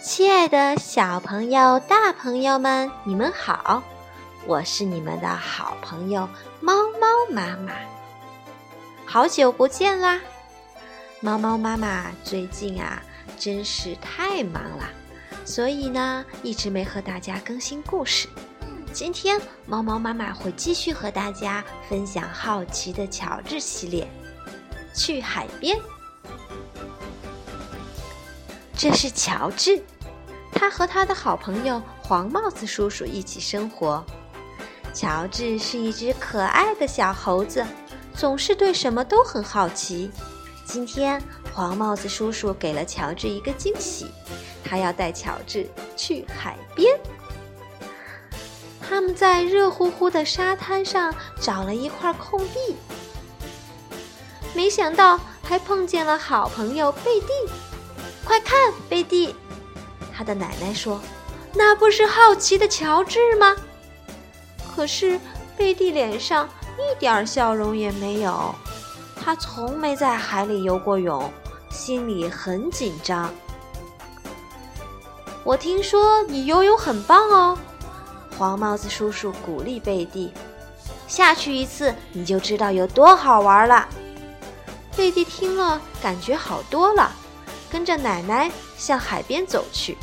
亲爱的小朋友、大朋友们，你们好！我是你们的好朋友猫猫妈妈。好久不见啦！猫猫妈妈最近啊，真是太忙了，所以呢，一直没和大家更新故事。今天，猫猫妈妈会继续和大家分享《好奇的乔治》系列，去海边。这是乔治，他和他的好朋友黄帽子叔叔一起生活。乔治是一只可爱的小猴子，总是对什么都很好奇。今天，黄帽子叔叔给了乔治一个惊喜，他要带乔治去海边。他们在热乎乎的沙滩上找了一块空地，没想到还碰见了好朋友贝蒂。快看，贝蒂！他的奶奶说：“那不是好奇的乔治吗？”可是贝蒂脸上一点笑容也没有。他从没在海里游过泳，心里很紧张。我听说你游泳很棒哦，黄帽子叔叔鼓励贝蒂：“下去一次，你就知道有多好玩了。”贝蒂听了，感觉好多了。跟着奶奶向海边走去。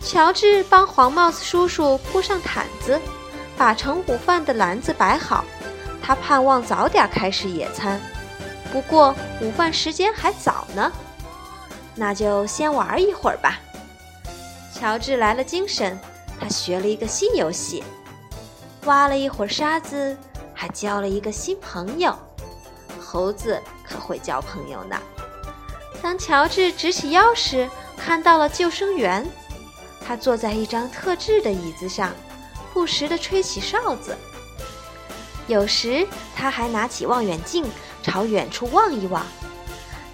乔治帮黄帽子叔叔铺上毯子，把盛午饭的篮子摆好。他盼望早点开始野餐，不过午饭时间还早呢，那就先玩一会儿吧。乔治来了精神，他学了一个新游戏，挖了一会儿沙子，还交了一个新朋友。猴子可会交朋友呢。当乔治直起腰时，看到了救生员。他坐在一张特制的椅子上，不时地吹起哨子。有时他还拿起望远镜朝远处望一望。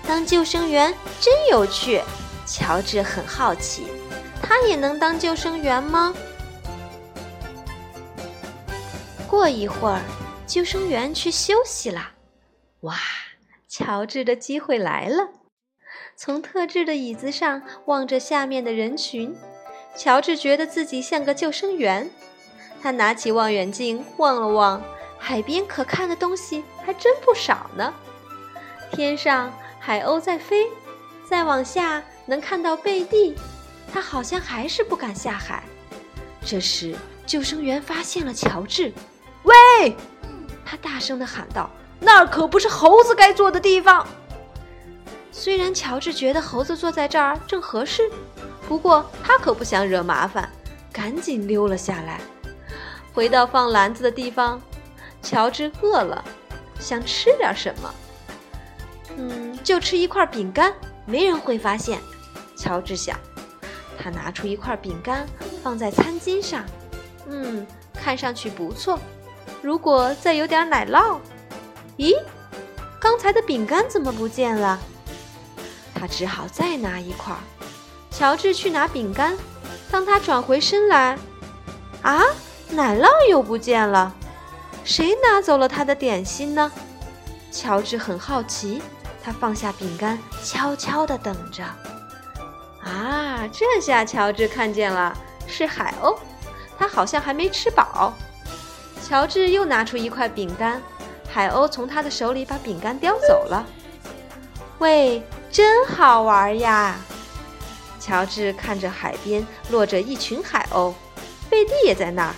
当救生员真有趣，乔治很好奇，他也能当救生员吗？过一会儿，救生员去休息了。哇，乔治的机会来了！从特制的椅子上望着下面的人群，乔治觉得自己像个救生员。他拿起望远镜望了望，海边可看的东西还真不少呢。天上海鸥在飞，再往下能看到贝蒂，他好像还是不敢下海。这时，救生员发现了乔治，喂！他大声地喊道：“那儿可不是猴子该坐的地方。”虽然乔治觉得猴子坐在这儿正合适，不过他可不想惹麻烦，赶紧溜了下来。回到放篮子的地方，乔治饿了，想吃点什么。嗯，就吃一块饼干，没人会发现。乔治想，他拿出一块饼干放在餐巾上，嗯，看上去不错。如果再有点奶酪，咦，刚才的饼干怎么不见了？他只好再拿一块。乔治去拿饼干，当他转回身来，啊，奶酪又不见了！谁拿走了他的点心呢？乔治很好奇，他放下饼干，悄悄地等着。啊，这下乔治看见了，是海鸥，他好像还没吃饱。乔治又拿出一块饼干，海鸥从他的手里把饼干叼走了。喂！真好玩呀！乔治看着海边落着一群海鸥，贝蒂也在那儿。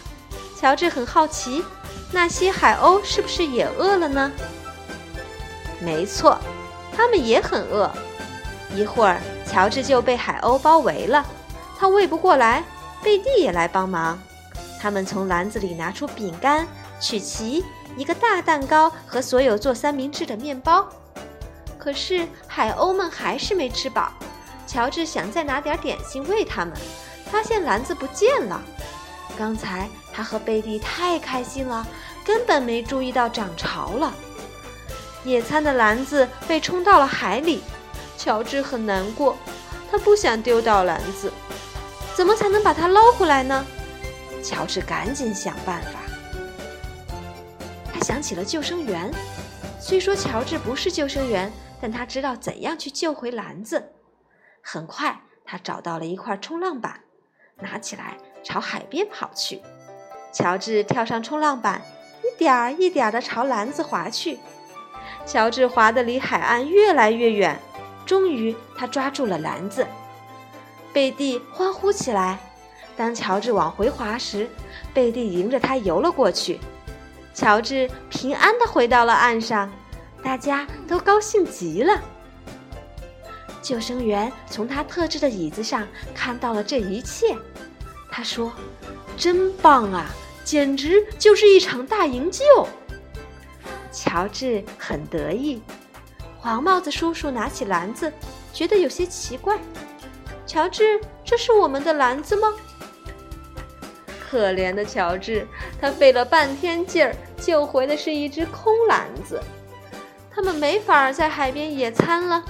乔治很好奇，那些海鸥是不是也饿了呢？没错，它们也很饿。一会儿，乔治就被海鸥包围了，他喂不过来，贝蒂也来帮忙。他们从篮子里拿出饼干、曲奇、一个大蛋糕和所有做三明治的面包。可是海鸥们还是没吃饱。乔治想再拿点点心喂它们，发现篮子不见了。刚才他和贝蒂太开心了，根本没注意到涨潮了。野餐的篮子被冲到了海里，乔治很难过，他不想丢掉篮子。怎么才能把它捞回来呢？乔治赶紧想办法。他想起了救生员，虽说乔治不是救生员。但他知道怎样去救回篮子。很快，他找到了一块冲浪板，拿起来朝海边跑去。乔治跳上冲浪板，一点儿一点儿地朝篮子划去。乔治划得离海岸越来越远，终于他抓住了篮子。贝蒂欢呼起来。当乔治往回划时，贝蒂迎着他游了过去。乔治平安地回到了岸上，大家都高兴极了。救生员从他特制的椅子上看到了这一切，他说：“真棒啊，简直就是一场大营救！”乔治很得意。黄帽子叔叔拿起篮子，觉得有些奇怪：“乔治，这是我们的篮子吗？”可怜的乔治，他费了半天劲儿救回的是一只空篮子，他们没法在海边野餐了。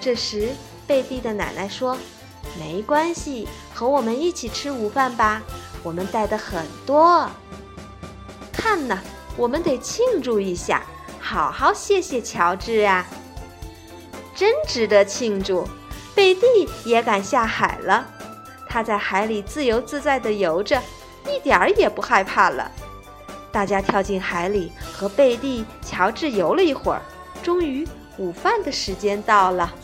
这时，贝蒂的奶奶说：“没关系，和我们一起吃午饭吧，我们带的很多。看呐，我们得庆祝一下，好好谢谢乔治啊，真值得庆祝。”贝蒂也敢下海了。他在海里自由自在地游着，一点儿也不害怕了。大家跳进海里，和贝蒂、乔治游了一会儿。终于，午饭的时间到了。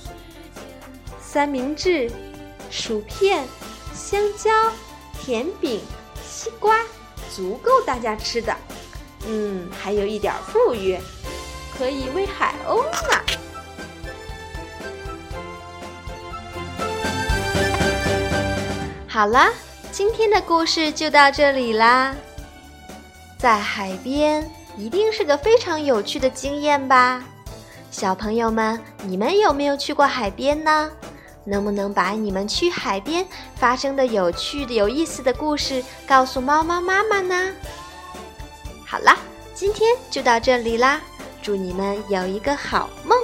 三明治、薯片、香蕉、甜饼、西瓜，足够大家吃的。嗯，还有一点富裕，可以喂海鸥呢。好啦，今天的故事就到这里啦。在海边一定是个非常有趣的经验吧？小朋友们，你们有没有去过海边呢？能不能把你们去海边发生的有趣的、有意思的故事告诉猫猫妈妈呢？好啦，今天就到这里啦，祝你们有一个好梦。